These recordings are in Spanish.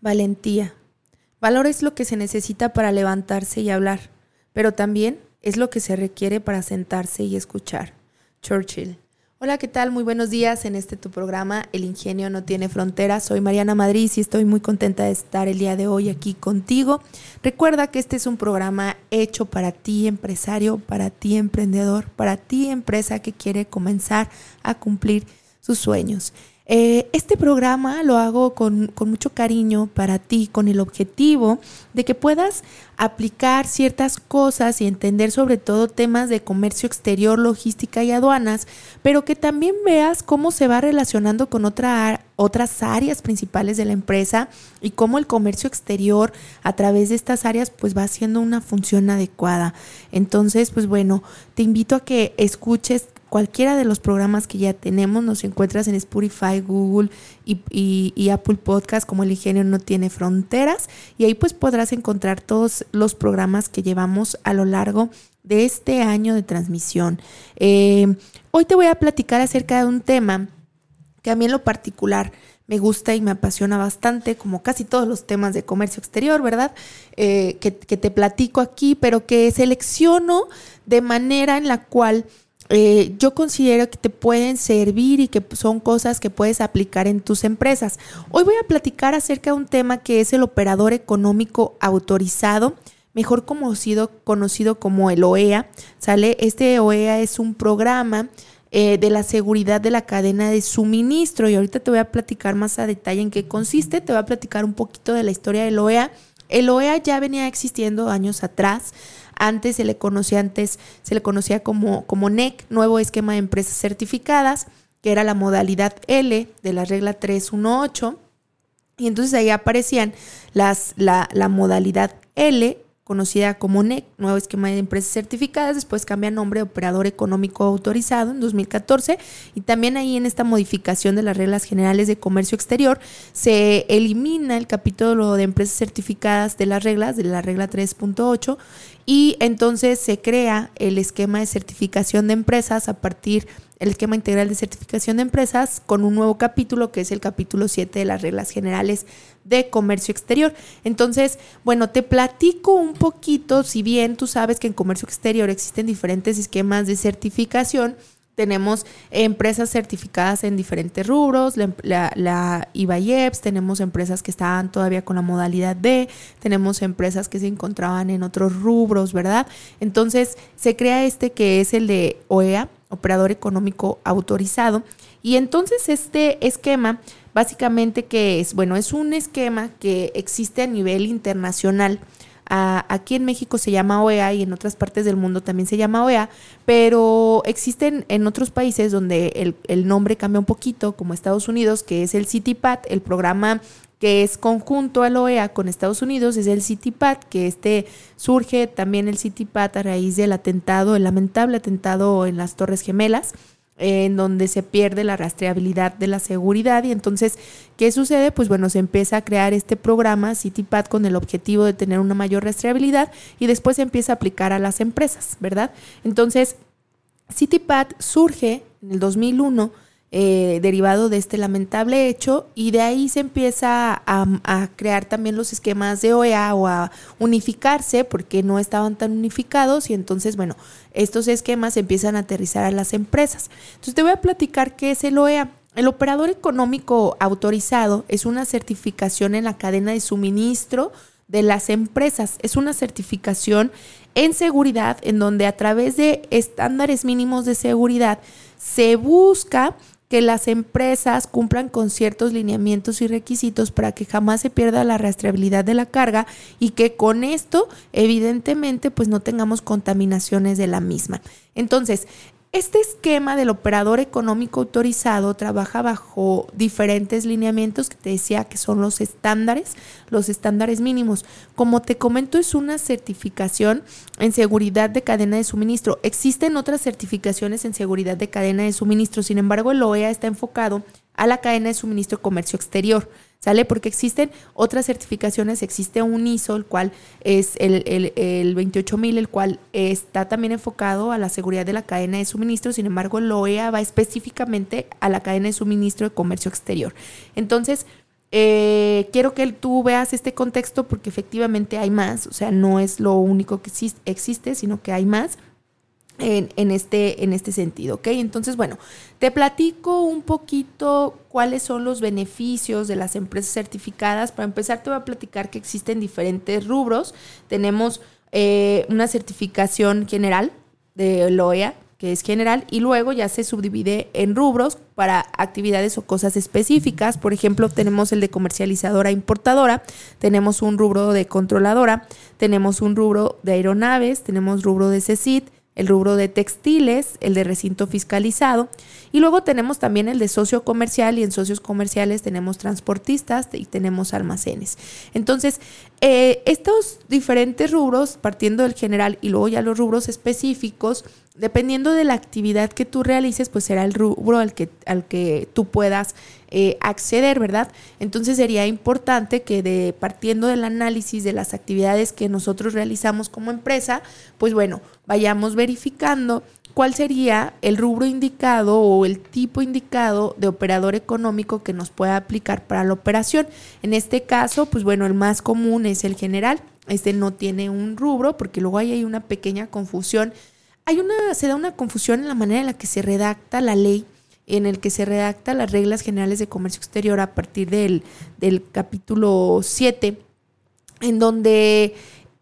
Valentía. Valor es lo que se necesita para levantarse y hablar, pero también es lo que se requiere para sentarse y escuchar. Churchill. Hola, ¿qué tal? Muy buenos días en este tu programa El Ingenio no tiene fronteras. Soy Mariana Madrid y estoy muy contenta de estar el día de hoy aquí contigo. Recuerda que este es un programa hecho para ti, empresario, para ti, emprendedor, para ti, empresa que quiere comenzar a cumplir sus sueños. Eh, este programa lo hago con, mucho cariño para ti, con el objetivo de que puedas aplicar ciertas cosas y entender sobre todo temas de comercio exterior, logística y aduanas, pero que también veas cómo se va relacionando con otra, otras áreas principales de la empresa y cómo el comercio exterior a través de estas áreas pues va haciendo una función adecuada. Entonces, pues bueno, te invito a que escuches cualquiera de los programas que ya tenemos. Nos encuentras en Spotify, Google y, Apple Podcast como El Ingenio no tiene fronteras. Y ahí pues podrás encontrar todos los programas que llevamos a lo largo de este año de transmisión. Eh, hoy te voy a platicar acerca de un tema que a mí en lo particular me gusta y me apasiona bastante, como casi todos los temas de comercio exterior, ¿verdad? Eh, que, que te platico aquí, pero que selecciono de manera en la cual eh, yo considero que te pueden servir y que son cosas que puedes aplicar en tus empresas. Hoy voy a platicar acerca de un tema que es el operador económico autorizado, mejor conocido, conocido como el OEA. ¿sale? Este OEA es un programa eh, de la seguridad de la cadena de suministro y ahorita te voy a platicar más a detalle en qué consiste, te voy a platicar un poquito de la historia del OEA. El OEA ya venía existiendo años atrás. Antes se le conocía antes, se le conocía como, como NEC, nuevo esquema de empresas certificadas, que era la modalidad L de la regla 318. Y entonces ahí aparecían las, la, la modalidad L conocida como NEC, nuevo esquema de empresas certificadas, después cambia nombre operador económico autorizado en 2014 y también ahí en esta modificación de las reglas generales de comercio exterior se elimina el capítulo de empresas certificadas de las reglas, de la regla 3.8 y entonces se crea el esquema de certificación de empresas a partir el esquema integral de certificación de empresas con un nuevo capítulo que es el capítulo 7 de las reglas generales de comercio exterior. Entonces, bueno, te platico un poquito, si bien tú sabes que en comercio exterior existen diferentes esquemas de certificación, tenemos empresas certificadas en diferentes rubros, la, la, IBAIEPS, tenemos empresas que estaban todavía con la modalidad D, tenemos empresas que se encontraban en otros rubros, ¿verdad? Entonces se crea este que es el de OEA, Operador Económico Autorizado, y entonces este esquema básicamente que es, bueno, es un esquema que existe a nivel internacional aquí en México se llama OEA y en otras partes del mundo también se llama OEA, pero existen en otros países donde el, nombre cambia un poquito, como Estados Unidos, que es el CityPad, el programa que es conjunto al OEA con Estados Unidos, es el CityPad, que este surge también el CityPad a raíz del atentado, el lamentable atentado en las Torres Gemelas en donde se pierde la rastreabilidad de la seguridad y entonces, ¿qué sucede? Pues bueno, se empieza a crear este programa CityPad con el objetivo de tener una mayor rastreabilidad y después se empieza a aplicar a las empresas, ¿verdad? Entonces, CityPad surge en el 2001 eh, derivado de este lamentable hecho y de ahí se empieza a, crear también los esquemas de OEA o a unificarse porque no estaban tan unificados y entonces, bueno, estos esquemas empiezan a aterrizar a las empresas. Entonces te voy a platicar qué es el OEA. El operador económico autorizado es una certificación en la cadena de suministro de las empresas. Es una certificación en seguridad en donde a través de estándares mínimos de seguridad se busca que las empresas cumplan con ciertos lineamientos y requisitos para que jamás se pierda la rastreabilidad de la carga y que con esto evidentemente pues no tengamos contaminaciones de la misma. Entonces, este esquema del operador económico autorizado trabaja bajo diferentes lineamientos que te decía que son los estándares, los estándares mínimos. Como te comento, es una certificación en seguridad de cadena de suministro. Existen otras certificaciones en seguridad de cadena de suministro, sin embargo, el OEA está enfocado a la cadena de suministro comercio exterior. ¿Sale? Porque existen otras certificaciones, existe un ISO, el cual es el, el, el 28000, el cual está también enfocado a la seguridad de la cadena de suministro, sin embargo, el OEA va específicamente a la cadena de suministro de comercio exterior. Entonces, eh, quiero que tú veas este contexto porque efectivamente hay más, o sea, no es lo único que existe, sino que hay más. En, este, en este sentido, ¿ok? Entonces, bueno, te platico un poquito cuáles son los beneficios de las empresas certificadas. Para empezar, te voy a platicar que existen diferentes rubros. Tenemos eh, una certificación general de LOEA, que es general, y luego ya se subdivide en rubros para actividades o cosas específicas. Por ejemplo, tenemos el de comercializadora importadora, tenemos un rubro de controladora, tenemos un rubro de aeronaves, tenemos rubro de CECIT, el rubro de textiles, el de recinto fiscalizado y luego tenemos también el de socio comercial y en socios comerciales tenemos transportistas y tenemos almacenes. Entonces, eh, estos diferentes rubros, partiendo del general y luego ya los rubros específicos, dependiendo de la actividad que tú realices, pues será el rubro al que, al que tú puedas eh, acceder, ¿verdad? Entonces sería importante que de, partiendo del análisis de las actividades que nosotros realizamos como empresa, pues bueno, vayamos verificando cuál sería el rubro indicado o el tipo indicado de operador económico que nos pueda aplicar para la operación. En este caso, pues bueno, el más común es el general. Este no tiene un rubro porque luego ahí hay una pequeña confusión. Hay una, se da una confusión en la manera en la que se redacta la ley en el que se redacta las reglas generales de comercio exterior a partir del, del capítulo 7, en donde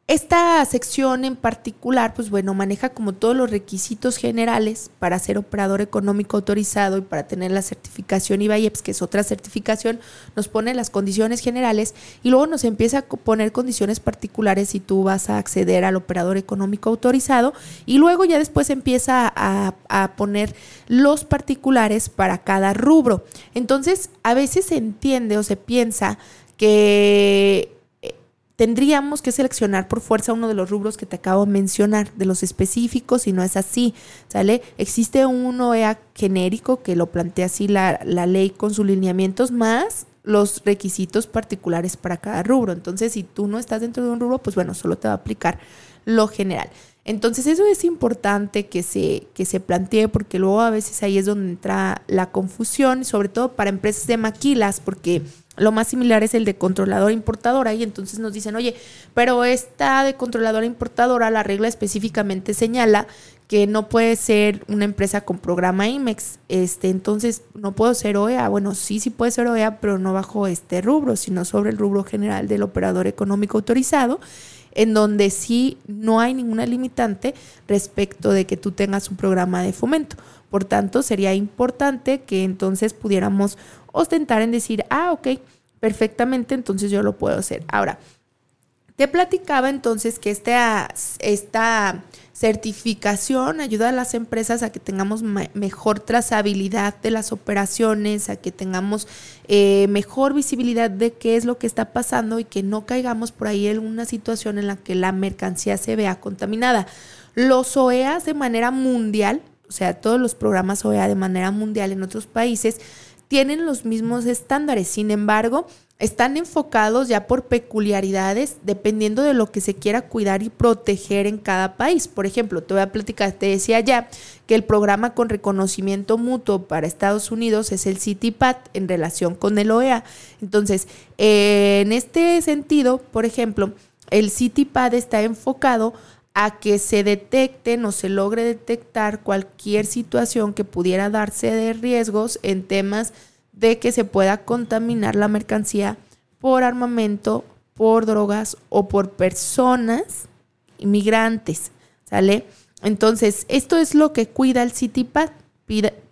esta sección en particular, pues bueno, maneja como todos los requisitos generales para ser operador económico autorizado y para tener la certificación IBAIEPS, que es otra certificación, nos pone las condiciones generales y luego nos empieza a poner condiciones particulares si tú vas a acceder al operador económico autorizado y luego ya después empieza a, a poner los particulares para cada rubro. Entonces, a veces se entiende o se piensa que tendríamos que seleccionar por fuerza uno de los rubros que te acabo de mencionar, de los específicos, y no es así, ¿sale? Existe un OEA genérico que lo plantea así la, la ley con sus lineamientos, más los requisitos particulares para cada rubro. Entonces, si tú no estás dentro de un rubro, pues bueno, solo te va a aplicar lo general. Entonces eso es importante que se, que se plantee porque luego a veces ahí es donde entra la confusión, sobre todo para empresas de maquilas, porque lo más similar es el de controladora importadora y entonces nos dicen, oye, pero esta de controladora importadora, la regla específicamente señala que no puede ser una empresa con programa IMEX, este, entonces no puedo ser OEA. Bueno, sí, sí puede ser OEA, pero no bajo este rubro, sino sobre el rubro general del operador económico autorizado en donde sí no hay ninguna limitante respecto de que tú tengas un programa de fomento. Por tanto, sería importante que entonces pudiéramos ostentar en decir, ah, ok, perfectamente, entonces yo lo puedo hacer. Ahora, te platicaba entonces que esta, certificación ayuda a las empresas a que tengamos mejor trazabilidad de las operaciones, a que tengamos eh, mejor visibilidad de qué es lo que está pasando y que no caigamos por ahí en una situación en la que la mercancía se vea contaminada. Los OEAs de manera mundial, o sea, todos los programas OEA de manera mundial en otros países, tienen los mismos estándares. Sin embargo, están enfocados ya por peculiaridades dependiendo de lo que se quiera cuidar y proteger en cada país. Por ejemplo, te voy a platicar, te decía ya que el programa con reconocimiento mutuo para Estados Unidos es el CITIPAT en relación con el OEA. Entonces, en este sentido, por ejemplo, el CITIPAT está enfocado a que se detecten o se logre detectar cualquier situación que pudiera darse de riesgos en temas de que se pueda contaminar la mercancía por armamento, por drogas o por personas inmigrantes, ¿sale? Entonces, esto es lo que cuida el CITIPAD,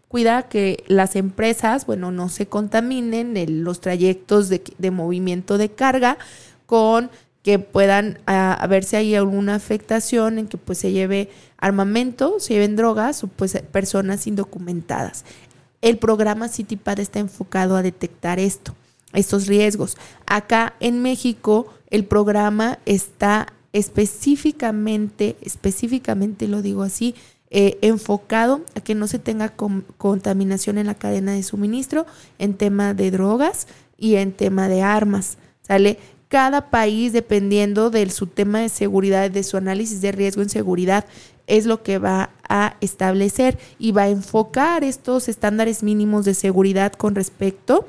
cuida que las empresas, bueno, no se contaminen en los trayectos de, movimiento de carga con que puedan a, ver si hay alguna afectación en que pues se lleve armamento, se lleven drogas o pues personas indocumentadas. El programa CityPad está enfocado a detectar esto, estos riesgos. Acá en México el programa está específicamente, específicamente lo digo así, eh, enfocado a que no se tenga contaminación en la cadena de suministro en tema de drogas y en tema de armas. ¿Sale? Cada país, dependiendo de su tema de seguridad, de su análisis de riesgo en seguridad, es lo que va a establecer y va a enfocar estos estándares mínimos de seguridad con respecto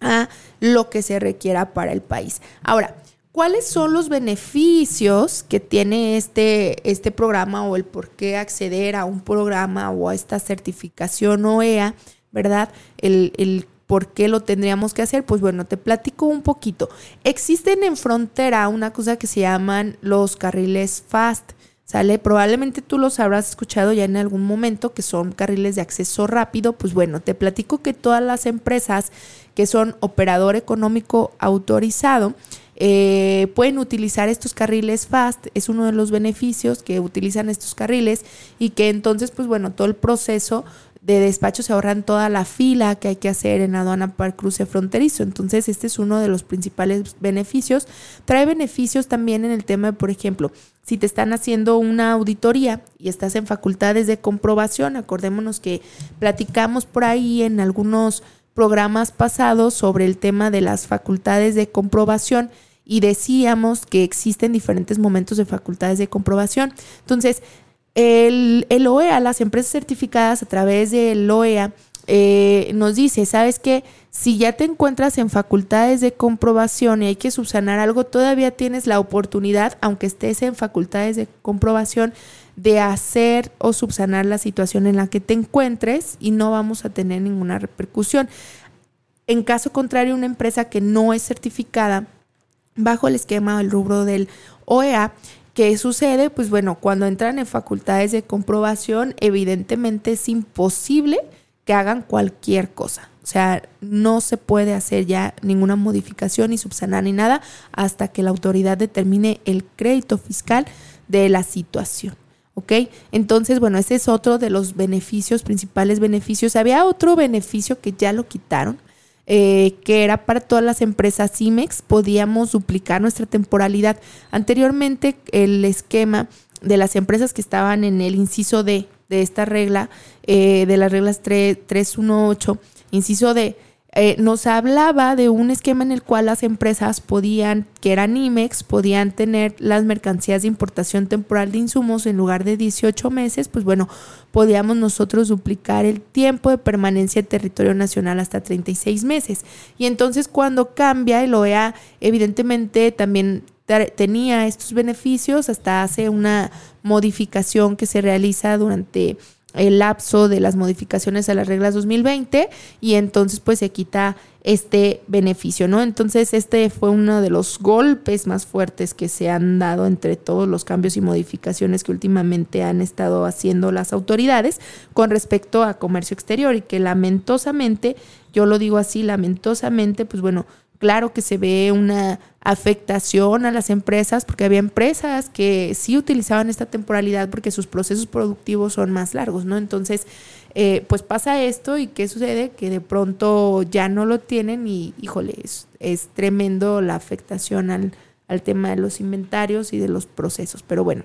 a lo que se requiera para el país. Ahora, ¿cuáles son los beneficios que tiene este, este programa o el por qué acceder a un programa o a esta certificación OEA, verdad? El, el por qué lo tendríamos que hacer, pues bueno, te platico un poquito. Existen en frontera una cosa que se llaman los carriles fast. ¿Sale? Probablemente tú los habrás escuchado ya en algún momento, que son carriles de acceso rápido. Pues bueno, te platico que todas las empresas que son operador económico autorizado, eh, pueden utilizar estos carriles fast, es uno de los beneficios que utilizan estos carriles y que entonces, pues bueno, todo el proceso de despacho se ahorran toda la fila que hay que hacer en aduana para el cruce fronterizo. Entonces, este es uno de los principales beneficios. Trae beneficios también en el tema de, por ejemplo, si te están haciendo una auditoría y estás en facultades de comprobación, acordémonos que platicamos por ahí en algunos programas pasados sobre el tema de las facultades de comprobación y decíamos que existen diferentes momentos de facultades de comprobación. Entonces, el, el OEA, las empresas certificadas a través del OEA, eh, nos dice, ¿sabes qué? Si ya te encuentras en facultades de comprobación y hay que subsanar algo, todavía tienes la oportunidad, aunque estés en facultades de comprobación, de hacer o subsanar la situación en la que te encuentres y no vamos a tener ninguna repercusión. En caso contrario, una empresa que no es certificada bajo el esquema o el rubro del OEA, ¿Qué sucede? Pues bueno, cuando entran en facultades de comprobación, evidentemente es imposible que hagan cualquier cosa. O sea, no se puede hacer ya ninguna modificación ni subsanar ni nada hasta que la autoridad determine el crédito fiscal de la situación. ¿Ok? Entonces, bueno, ese es otro de los beneficios, principales beneficios. Había otro beneficio que ya lo quitaron, eh, que era para todas las empresas CIMEX, podíamos duplicar nuestra temporalidad. Anteriormente, el esquema de las empresas que estaban en el inciso D de esta regla, eh, de las reglas 318, inciso D, eh, nos hablaba de un esquema en el cual las empresas podían, que eran IMEX, podían tener las mercancías de importación temporal de insumos en lugar de 18 meses, pues bueno, podíamos nosotros duplicar el tiempo de permanencia en territorio nacional hasta 36 meses. Y entonces cuando cambia el OEA, evidentemente también tenía estos beneficios hasta hace una modificación que se realiza durante el lapso de las modificaciones a las reglas 2020 y entonces pues se quita este beneficio, ¿no? Entonces este fue uno de los golpes más fuertes que se han dado entre todos los cambios y modificaciones que últimamente han estado haciendo las autoridades con respecto a comercio exterior y que lamentosamente, yo lo digo así, lamentosamente, pues bueno, claro que se ve una afectación a las empresas, porque había empresas que sí utilizaban esta temporalidad porque sus procesos productivos son más largos, ¿no? Entonces, eh, pues pasa esto y ¿qué sucede? Que de pronto ya no lo tienen y, híjole, es, es tremendo la afectación al, al tema de los inventarios y de los procesos. Pero bueno,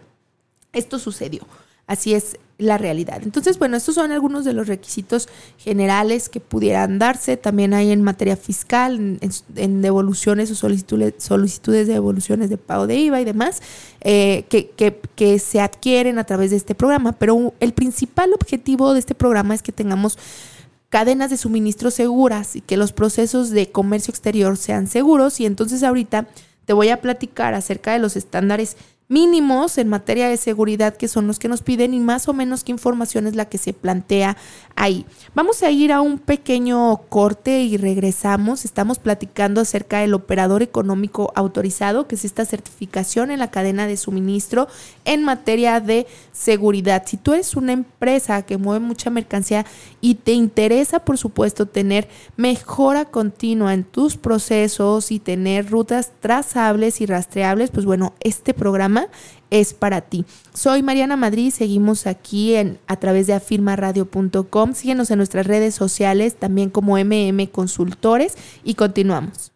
esto sucedió. Así es la realidad. Entonces, bueno, estos son algunos de los requisitos generales que pudieran darse. También hay en materia fiscal, en, devoluciones o solicitudes, solicitudes de devoluciones de pago de IVA y demás, eh, que, que, que se adquieren a través de este programa. Pero el principal objetivo de este programa es que tengamos cadenas de suministro seguras y que los procesos de comercio exterior sean seguros. Y entonces ahorita te voy a platicar acerca de los estándares mínimos en materia de seguridad que son los que nos piden y más o menos qué información es la que se plantea ahí. Vamos a ir a un pequeño corte y regresamos. Estamos platicando acerca del operador económico autorizado, que es esta certificación en la cadena de suministro en materia de seguridad. Si tú eres una empresa que mueve mucha mercancía y te interesa, por supuesto, tener mejora continua en tus procesos y tener rutas trazables y rastreables, pues bueno, este programa es para ti. Soy Mariana Madrid, seguimos aquí en, a través de afirmaradio.com, síguenos en nuestras redes sociales, también como MM Consultores y continuamos.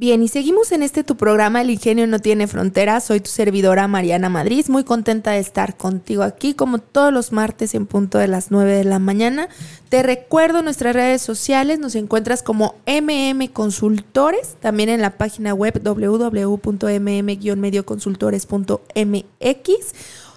Bien, y seguimos en este tu programa El Ingenio no tiene fronteras. Soy tu servidora Mariana Madrid, muy contenta de estar contigo aquí como todos los martes en punto de las 9 de la mañana. Te recuerdo nuestras redes sociales, nos encuentras como MM Consultores, también en la página web www.mm-medioconsultores.mx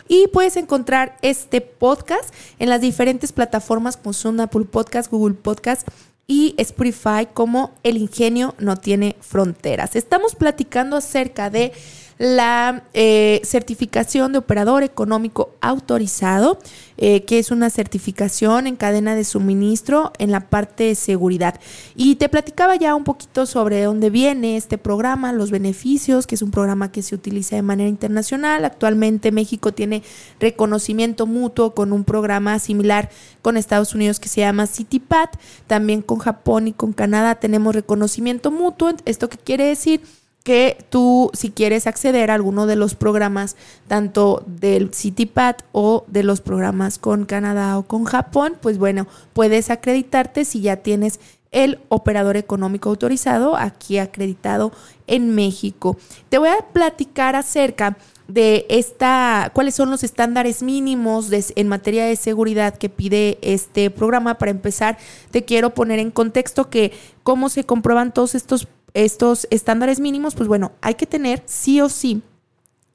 y puedes encontrar este podcast en las diferentes plataformas como son Apple Podcast, Google Podcast y Spotify como El ingenio no tiene fronteras. Estamos platicando acerca de la eh, certificación de operador económico autorizado, eh, que es una certificación en cadena de suministro en la parte de seguridad. Y te platicaba ya un poquito sobre dónde viene este programa, los beneficios, que es un programa que se utiliza de manera internacional. Actualmente México tiene reconocimiento mutuo con un programa similar con Estados Unidos que se llama CityPat. También con Japón y con Canadá tenemos reconocimiento mutuo. ¿Esto qué quiere decir? Que tú, si quieres acceder a alguno de los programas, tanto del CityPad o de los programas con Canadá o con Japón, pues bueno, puedes acreditarte si ya tienes el operador económico autorizado aquí acreditado en México. Te voy a platicar acerca de esta, cuáles son los estándares mínimos en materia de seguridad que pide este programa. Para empezar, te quiero poner en contexto que cómo se comprueban todos estos estos estándares mínimos, pues bueno, hay que tener sí o sí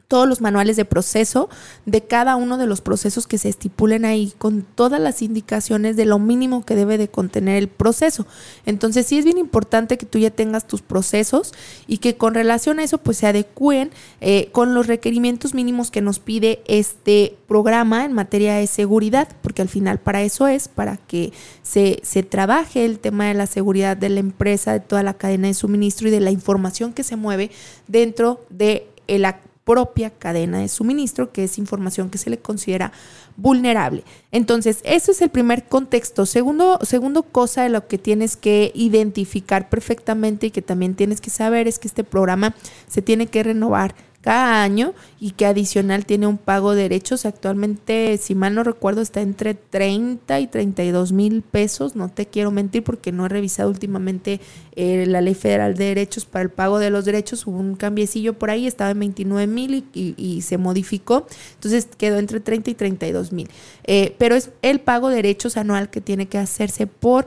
todos los manuales de proceso de cada uno de los procesos que se estipulen ahí con todas las indicaciones de lo mínimo que debe de contener el proceso. Entonces sí es bien importante que tú ya tengas tus procesos y que con relación a eso pues se adecúen eh, con los requerimientos mínimos que nos pide este programa en materia de seguridad, porque al final para eso es, para que se, se trabaje el tema de la seguridad de la empresa, de toda la cadena de suministro y de la información que se mueve dentro de el propia cadena de suministro, que es información que se le considera vulnerable. Entonces, ese es el primer contexto. Segundo, segundo cosa de lo que tienes que identificar perfectamente y que también tienes que saber es que este programa se tiene que renovar cada año y que adicional tiene un pago de derechos. Actualmente, si mal no recuerdo, está entre 30 y 32 mil pesos. No te quiero mentir porque no he revisado últimamente eh, la Ley Federal de Derechos para el pago de los derechos. Hubo un cambiecillo por ahí, estaba en 29 mil y, se modificó. Entonces quedó entre 30 y 32 mil. Eh, pero es el pago de derechos anual que tiene que hacerse por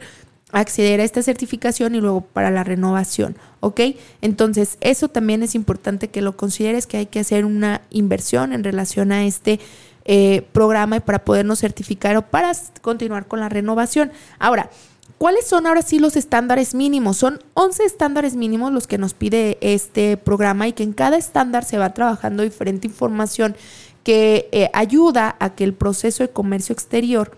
acceder a esta certificación y luego para la renovación, ¿ok? Entonces, eso también es importante que lo consideres, que hay que hacer una inversión en relación a este eh, programa y para podernos certificar o para continuar con la renovación. Ahora, ¿cuáles son ahora sí los estándares mínimos? Son 11 estándares mínimos los que nos pide este programa y que en cada estándar se va trabajando diferente información que eh, ayuda a que el proceso de comercio exterior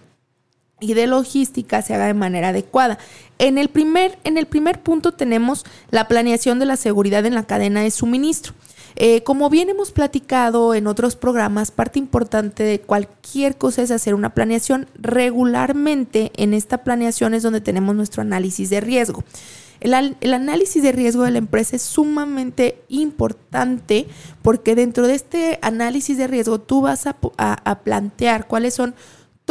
y de logística se haga de manera adecuada. En el, primer, en el primer punto tenemos la planeación de la seguridad en la cadena de suministro. Eh, como bien hemos platicado en otros programas, parte importante de cualquier cosa es hacer una planeación. Regularmente en esta planeación es donde tenemos nuestro análisis de riesgo. El, análisis de riesgo de la empresa es sumamente importante porque dentro de este análisis de riesgo tú vas a plantear cuáles son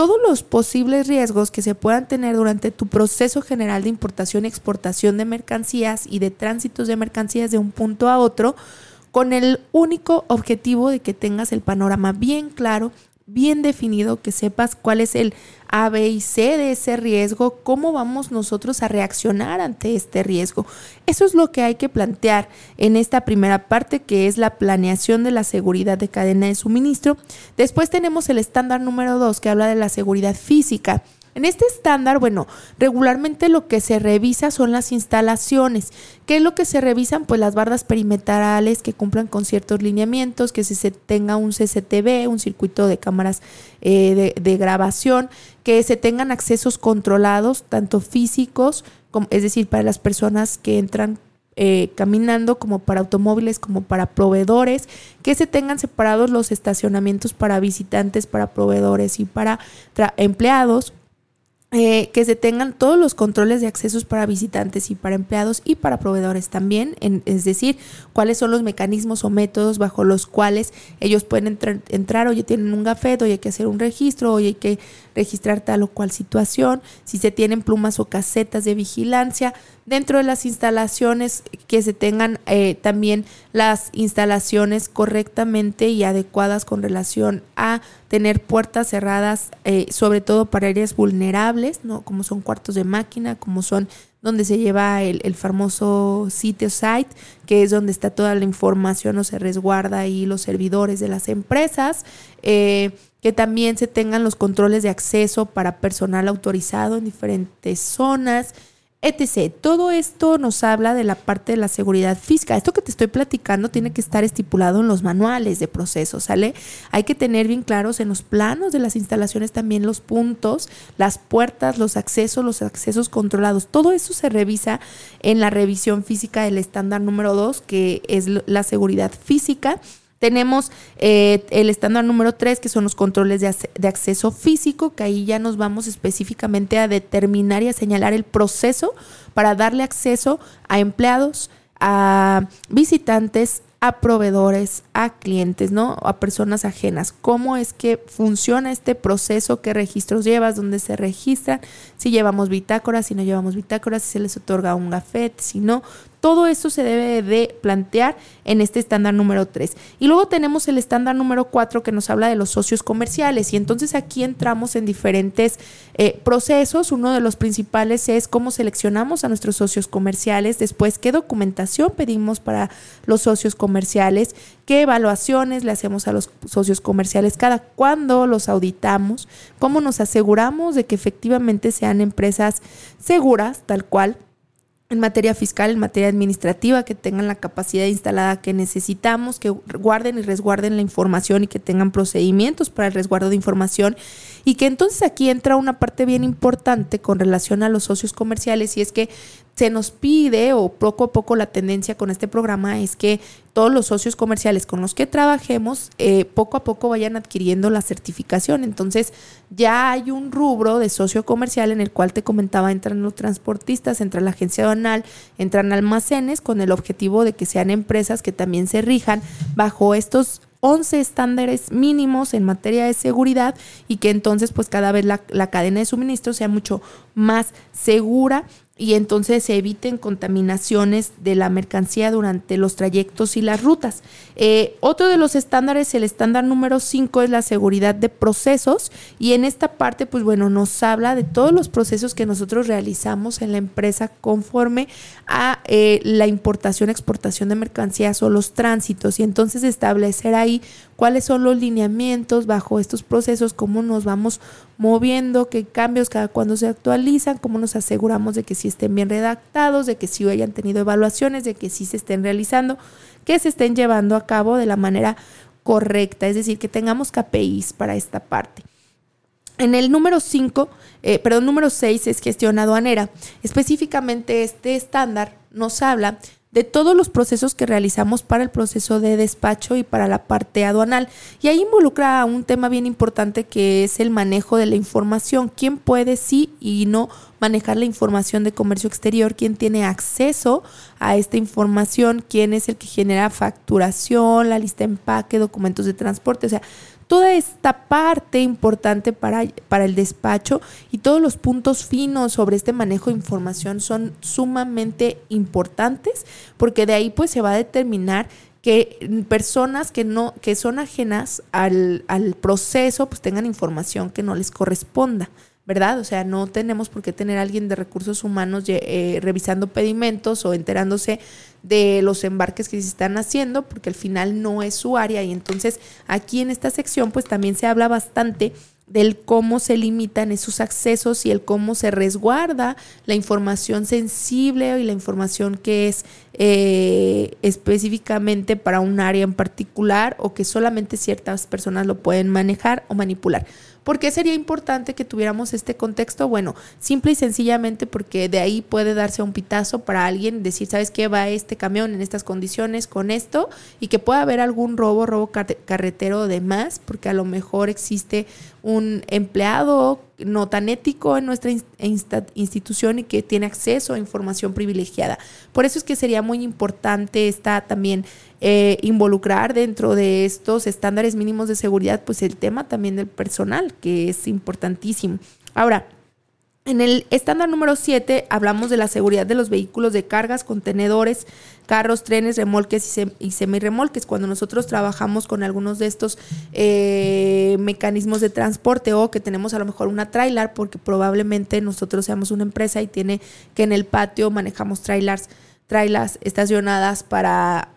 todos los posibles riesgos que se puedan tener durante tu proceso general de importación y exportación de mercancías y de tránsitos de mercancías de un punto a otro, con el único objetivo de que tengas el panorama bien claro bien definido, que sepas cuál es el A, B y C de ese riesgo, cómo vamos nosotros a reaccionar ante este riesgo. Eso es lo que hay que plantear en esta primera parte, que es la planeación de la seguridad de cadena de suministro. Después tenemos el estándar número dos, que habla de la seguridad física. En este estándar, bueno, regularmente lo que se revisa son las instalaciones. ¿Qué es lo que se revisan? Pues las bardas perimetrales que cumplan con ciertos lineamientos, que se tenga un CCTV, un circuito de cámaras eh, de, grabación, que se tengan accesos controlados, tanto físicos, como, es decir, para las personas que entran eh, caminando, como para automóviles, como para proveedores, que se tengan separados los estacionamientos para visitantes, para proveedores y para empleados eh, que se tengan todos los controles de accesos para visitantes y para empleados y para proveedores también, es decir, cuáles son los mecanismos o métodos bajo los cuales ellos pueden entrar, entrar oye, tienen un gafet, hoy hay que hacer un registro, hoy hay que registrar tal o cual situación, si se tienen plumas o casetas de vigilancia, dentro de las instalaciones que se tengan eh, también las instalaciones correctamente y adecuadas con relación a tener puertas cerradas, eh, sobre todo para áreas vulnerables, ¿no? como son cuartos de máquina, como son donde se lleva el, famoso sitio site, que es donde está toda la información o se resguarda ahí los servidores de las empresas. Eh, que también se tengan los controles de acceso para personal autorizado en diferentes zonas, etc. Todo esto nos habla de la parte de la seguridad física. Esto que te estoy platicando tiene que estar estipulado en los manuales de proceso, ¿sale? Hay que tener bien claros en los planos de las instalaciones también los puntos, las puertas, los accesos, los accesos controlados. Todo eso se revisa en la revisión física del estándar número 2, que es la seguridad física tenemos eh, el estándar número 3, que son los controles de, de, acceso físico, que ahí ya nos vamos específicamente a determinar y a señalar el proceso para darle acceso a empleados, a visitantes, a proveedores, a clientes, ¿no? A personas ajenas. ¿Cómo es que funciona este proceso? ¿Qué registros llevas? ¿Dónde se registran? Si llevamos bitácoras, si no llevamos bitácoras, si se les otorga un gafet, si no. Todo eso se debe de plantear en este estándar número 3. Y luego tenemos el estándar número 4 que nos habla de los socios comerciales. Y entonces aquí entramos en diferentes eh, procesos. Uno de los principales es cómo seleccionamos a nuestros socios comerciales. Después, qué documentación pedimos para los socios comerciales. Qué evaluaciones le hacemos a los socios comerciales. Cada cuándo los auditamos. Cómo nos aseguramos de que efectivamente sean empresas seguras, tal cual en materia fiscal, en materia administrativa, que tengan la capacidad instalada que necesitamos, que guarden y resguarden la información y que tengan procedimientos para el resguardo de información. Y que entonces aquí entra una parte bien importante con relación a los socios comerciales y es que se nos pide, o poco a poco la tendencia con este programa es que todos los socios comerciales con los que trabajemos, eh, poco a poco vayan adquiriendo la certificación. Entonces, ya hay un rubro de socio comercial en el cual te comentaba, entran los transportistas, entra la agencia aduanal, entran almacenes con el objetivo de que sean empresas que también se rijan bajo estos 11 estándares mínimos en materia de seguridad y que entonces pues cada vez la, la cadena de suministro sea mucho más segura y entonces se eviten contaminaciones de la mercancía durante los trayectos y las rutas. Eh, otro de los estándares, el estándar número 5, es la seguridad de procesos y en esta parte, pues bueno, nos habla de todos los procesos que nosotros realizamos en la empresa conforme a eh, la importación, exportación de mercancías o los tránsitos y entonces establecer ahí cuáles son los lineamientos bajo estos procesos, cómo nos vamos moviendo, qué cambios cada cuando se actualizan, cómo nos aseguramos de que sí estén bien redactados, de que sí hayan tenido evaluaciones, de que sí se estén realizando, que se estén llevando a cabo de la manera correcta, es decir, que tengamos KPIs para esta parte. En el número 5, eh, perdón, número 6 es gestión aduanera. Específicamente este estándar nos habla de todos los procesos que realizamos para el proceso de despacho y para la parte aduanal. Y ahí involucra un tema bien importante que es el manejo de la información. ¿Quién puede sí y no manejar la información de comercio exterior? ¿Quién tiene acceso a esta información? ¿Quién es el que genera facturación, la lista de empaque, documentos de transporte? O sea, toda esta parte importante para, para el despacho y todos los puntos finos sobre este manejo de información son sumamente importantes porque de ahí pues se va a determinar que personas que no que son ajenas al, al proceso pues tengan información que no les corresponda. ¿verdad? O sea, no tenemos por qué tener a alguien de recursos humanos eh, revisando pedimentos o enterándose de los embarques que se están haciendo, porque al final no es su área. Y entonces aquí en esta sección, pues también se habla bastante del cómo se limitan esos accesos y el cómo se resguarda la información sensible y la información que es eh, específicamente para un área en particular o que solamente ciertas personas lo pueden manejar o manipular. ¿Por qué sería importante que tuviéramos este contexto? Bueno, simple y sencillamente porque de ahí puede darse un pitazo para alguien, decir, ¿sabes qué? Va este camión en estas condiciones con esto y que pueda haber algún robo, robo carretero o demás, porque a lo mejor existe un empleado no tan ético en nuestra institución y que tiene acceso a información privilegiada. Por eso es que sería muy importante esta también eh, involucrar dentro de estos estándares mínimos de seguridad, pues el tema también del personal, que es importantísimo. Ahora, en el estándar número 7 hablamos de la seguridad de los vehículos de cargas, contenedores, carros, trenes, remolques y, semirremolques. Cuando nosotros trabajamos con algunos de estos eh, mecanismos de transporte o que tenemos a lo mejor una trailer, porque probablemente nosotros seamos una empresa y tiene que en el patio manejamos trailers trailers estacionadas para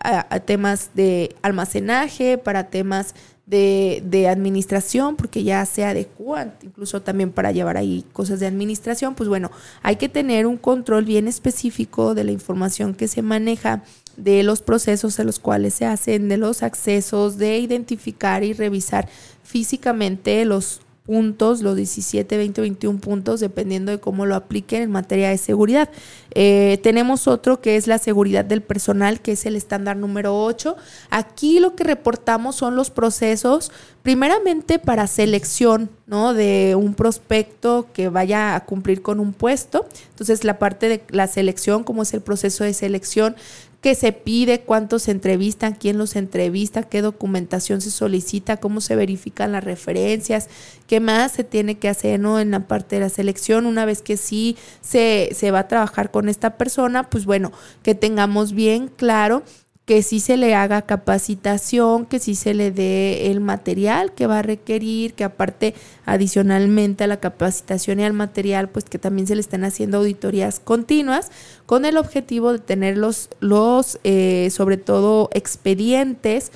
temas de almacenaje, para temas de, administración, porque ya se adecua incluso también para llevar ahí cosas de administración, pues bueno, hay que tener un control bien específico de la información que se maneja, de los procesos a los cuales se hacen, de los accesos, de identificar y revisar físicamente los puntos, los 17, 20, 21 puntos, dependiendo de cómo lo apliquen en materia de seguridad. Eh, tenemos otro que es la seguridad del personal, que es el estándar número 8. Aquí lo que reportamos son los procesos, primeramente para selección ¿no? de un prospecto que vaya a cumplir con un puesto. Entonces, la parte de la selección, cómo es el proceso de selección, qué se pide, cuántos se entrevistan, quién los entrevista, qué documentación se solicita, cómo se verifican las referencias, qué más se tiene que hacer ¿no? en la parte de la selección. Una vez que sí se, se va a trabajar con esta persona, pues bueno, que tengamos bien claro que sí se le haga capacitación, que sí se le dé el material que va a requerir, que aparte adicionalmente a la capacitación y al material, pues que también se le estén haciendo auditorías continuas con el objetivo de tener los, los eh, sobre todo, expedientes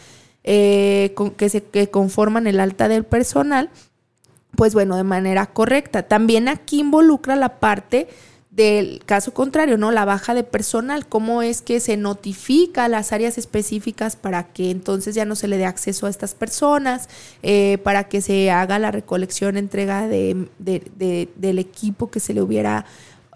eh, que, se, que conforman el alta del personal, pues bueno, de manera correcta. También aquí involucra la parte del caso contrario, ¿no? La baja de personal, cómo es que se notifica a las áreas específicas para que entonces ya no se le dé acceso a estas personas, eh, para que se haga la recolección, entrega de, del equipo que se le hubiera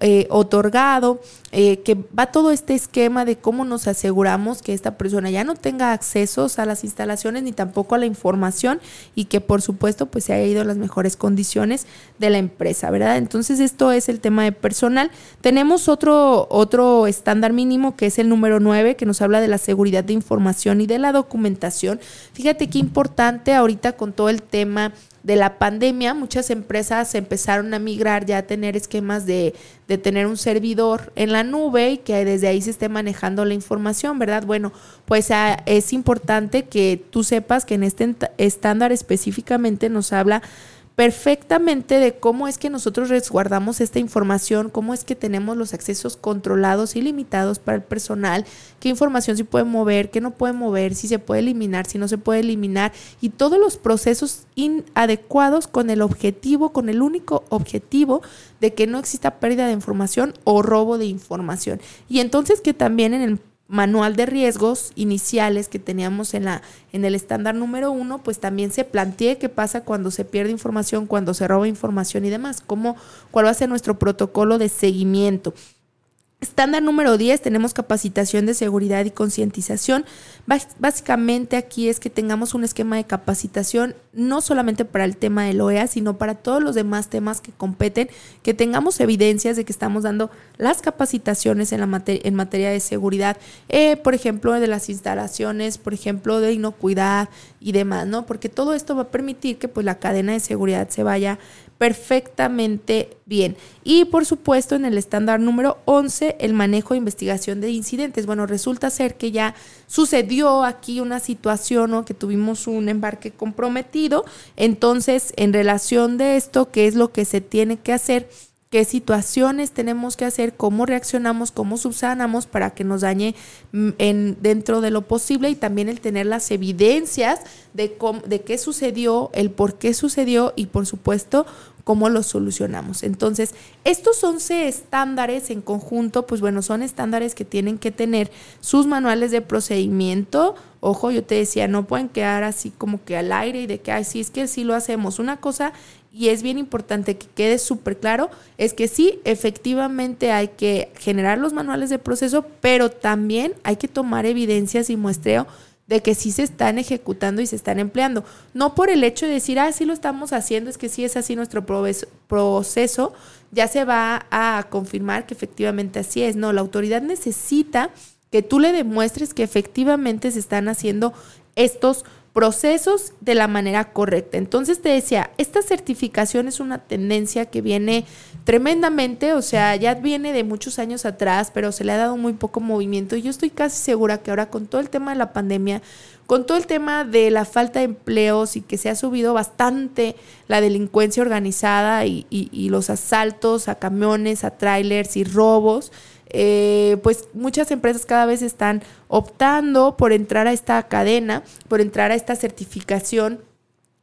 eh, otorgado, eh, que va todo este esquema de cómo nos aseguramos que esta persona ya no tenga accesos a las instalaciones ni tampoco a la información y que por supuesto pues se haya ido en las mejores condiciones de la empresa, ¿verdad? Entonces esto es el tema de personal. Tenemos otro, otro estándar mínimo que es el número 9 que nos habla de la seguridad de información y de la documentación. Fíjate qué importante ahorita con todo el tema de la pandemia, muchas empresas empezaron a migrar ya a tener esquemas de, de, tener un servidor en la nube y que desde ahí se esté manejando la información, ¿verdad? Bueno, pues ah, es importante que tú sepas que en este estándar específicamente nos habla perfectamente de cómo es que nosotros resguardamos esta información, cómo es que tenemos los accesos controlados y limitados para el personal, qué información se puede mover, qué no puede mover, si se puede eliminar, si no se puede eliminar y todos los procesos inadecuados con el objetivo, con el único objetivo de que no exista pérdida de información o robo de información. Y entonces que también en el manual de riesgos iniciales que teníamos en, la, en el estándar número uno, pues también se plantee qué pasa cuando se pierde información, cuando se roba información y demás, cómo, cuál va a ser nuestro protocolo de seguimiento. Estándar número 10, tenemos capacitación de seguridad y concientización. Básicamente aquí es que tengamos un esquema de capacitación no solamente para el tema del OEA, sino para todos los demás temas que competen, que tengamos evidencias de que estamos dando las capacitaciones en, la en materia de seguridad, eh, por ejemplo, de las instalaciones, por ejemplo, de inocuidad y demás, ¿no? Porque todo esto va a permitir que pues la cadena de seguridad se vaya perfectamente bien. Y por supuesto, en el estándar número 11, el manejo e investigación de incidentes. Bueno, resulta ser que ya sucedió aquí una situación o que tuvimos un embarque comprometido. Entonces, en relación de esto, ¿qué es lo que se tiene que hacer? qué situaciones tenemos que hacer, cómo reaccionamos, cómo subsanamos para que nos dañe mm, en, dentro de lo posible y también el tener las evidencias de, de qué sucedió, el por qué sucedió y por supuesto cómo lo solucionamos. Entonces, estos 11 estándares en conjunto, pues bueno, son estándares que tienen que tener sus manuales de procedimiento. Ojo, yo te decía, no pueden quedar así como que al aire y de que, ay, sí, es que sí lo hacemos. Una cosa, y es bien importante que quede súper claro, es que sí, efectivamente hay que generar los manuales de proceso, pero también hay que tomar evidencias y muestreo de que sí se están ejecutando y se están empleando. No por el hecho de decir, ah, sí lo estamos haciendo, es que sí es así nuestro proceso, ya se va a confirmar que efectivamente así es. No, la autoridad necesita que tú le demuestres que efectivamente se están haciendo estos procesos de la manera correcta. Entonces te decía, esta certificación es una tendencia que viene tremendamente, o sea, ya viene de muchos años atrás, pero se le ha dado muy poco movimiento y yo estoy casi segura que ahora con todo el tema de la pandemia, con todo el tema de la falta de empleos y que se ha subido bastante la delincuencia organizada y, los asaltos a camiones, a trailers y robos, eh, pues muchas empresas cada vez están optando por entrar a esta cadena, por entrar a esta certificación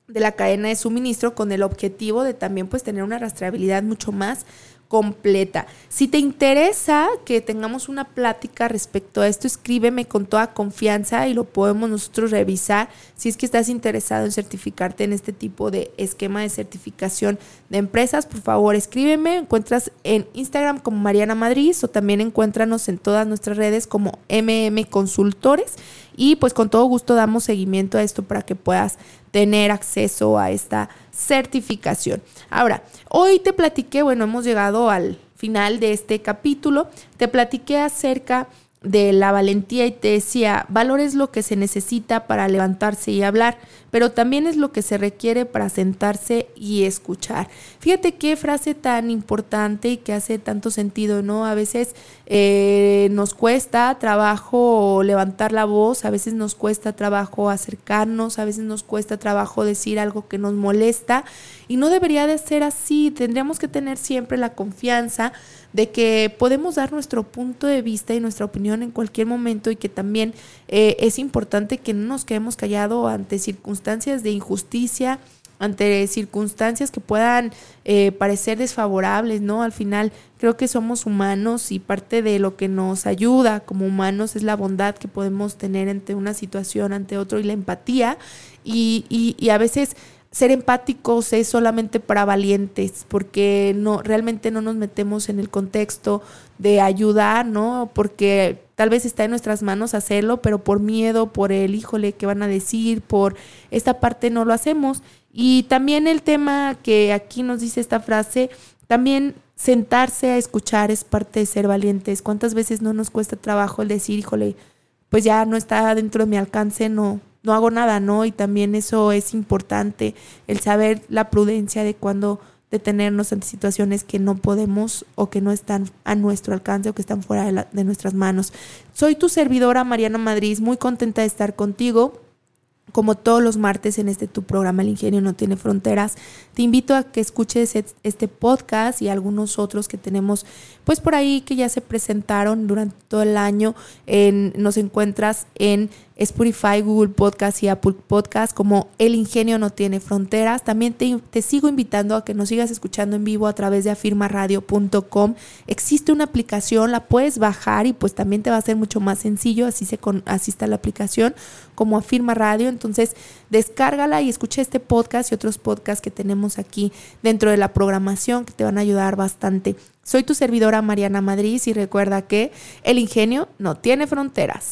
de la cadena de suministro con el objetivo de también pues tener una rastreabilidad mucho más completa. Si te interesa que tengamos una plática respecto a esto, escríbeme con toda confianza y lo podemos nosotros revisar. Si es que estás interesado en certificarte en este tipo de esquema de certificación de empresas, por favor escríbeme. Encuentras en Instagram como Mariana Madrid o también encuéntranos en todas nuestras redes como MM Consultores y pues con todo gusto damos seguimiento a esto para que puedas tener acceso a esta certificación. Ahora, hoy te platiqué, bueno, hemos llegado al final de este capítulo, te platiqué acerca la valentía y te decía, valor es lo que se necesita para levantarse y hablar, pero también es lo que se requiere para sentarse y escuchar. Fíjate qué frase tan importante y que hace tanto sentido, ¿no? A veces eh, nos cuesta trabajo levantar la voz, a veces nos cuesta trabajo acercarnos, a veces nos cuesta trabajo decir algo que nos molesta y no debería de ser así, tendríamos que tener siempre la confianza de que podemos dar nuestro punto de vista y nuestra opinión en cualquier momento y que también eh, es importante que no nos quedemos callados ante circunstancias de injusticia, ante circunstancias que puedan eh, parecer desfavorables, ¿no? Al final creo que somos humanos y parte de lo que nos ayuda como humanos es la bondad que podemos tener ante una situación, ante otro y la empatía y, y, y a veces ser empáticos es solamente para valientes, porque no, realmente no nos metemos en el contexto de ayudar, ¿no? Porque tal vez está en nuestras manos hacerlo, pero por miedo, por el híjole que van a decir, por esta parte no lo hacemos. Y también el tema que aquí nos dice esta frase, también sentarse a escuchar es parte de ser valientes. ¿Cuántas veces no nos cuesta trabajo el decir, híjole, pues ya no está dentro de mi alcance, no, no hago nada, ¿no? Y también eso es importante, el saber la prudencia de cuando detenernos ante situaciones que no podemos o que no están a nuestro alcance o que están fuera de, de nuestras manos. Soy tu servidora Mariana Madrid, muy contenta de estar contigo como todos los martes en este tu programa El Ingenio no tiene fronteras. Te invito a que escuches este podcast y algunos otros que tenemos pues por ahí que ya se presentaron durante todo el año. En, nos encuentras en Spotify, Google Podcast y Apple Podcast como El Ingenio no tiene fronteras. También te, sigo invitando a que nos sigas escuchando en vivo a través de afirmaradio.com. Existe una aplicación, la puedes bajar y pues también te va a ser mucho más sencillo, así, se con, así está la aplicación como Afirma Radio. Entonces descárgala y escucha este podcast y otros podcasts que tenemos aquí dentro de la programación que te van a ayudar bastante. Soy tu servidora Mariana Madrid y recuerda que el ingenio no tiene fronteras.